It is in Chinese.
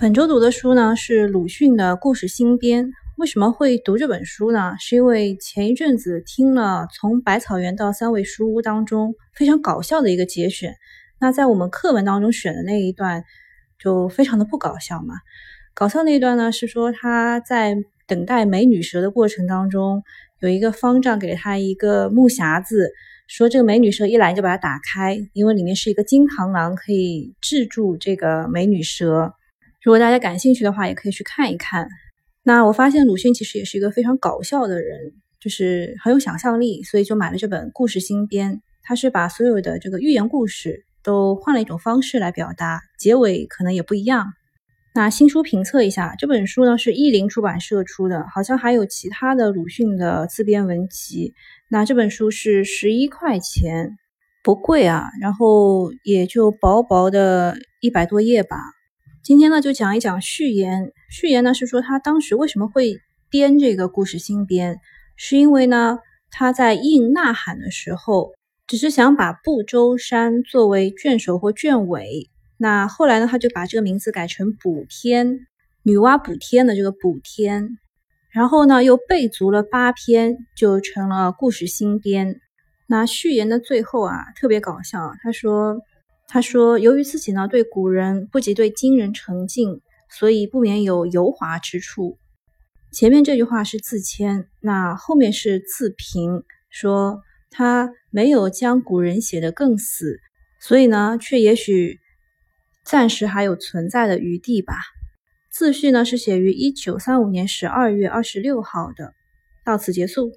本周读的书呢是鲁迅的故事新编。为什么会读这本书呢？是因为前一阵子听了从百草园到三味书屋当中非常搞笑的一个节选。那在我们课文当中选的那一段就非常的不搞笑嘛。搞笑那一段呢是说他在等待美女蛇的过程当中，有一个方丈给他一个木匣子，说这个美女蛇一来就把它打开，因为里面是一个金螳螂，可以制住这个美女蛇。如果大家感兴趣的话，也可以去看一看。那我发现鲁迅其实也是一个非常搞笑的人，就是很有想象力，所以就买了这本故事新编。他是把所有的这个寓言故事都换了一种方式来表达，结尾可能也不一样。那新书评测一下，这本书呢是译林出版社出的，好像还有其他的鲁迅的自编文集。那这本书是十一块钱，不贵啊，然后也就薄薄的一百多页吧。今天呢，就讲一讲序言。序言呢是说他当时为什么会编这个故事新编，是因为呢他在印《呐喊》的时候，只是想把不周山作为卷首或卷尾。那后来呢，他就把这个名字改成补天，女娲补天的这个补天。然后呢，又备足了八篇，就成了故事新编。那序言的最后啊，特别搞笑，他说。他说：“由于自己呢对古人不及对今人诚敬，所以不免有油滑之处。”前面这句话是自谦，那后面是自评，说他没有将古人写得更死，所以呢，却也许暂时还有存在的余地吧。自序呢是写于一九三五年十二月二十六号的，到此结束。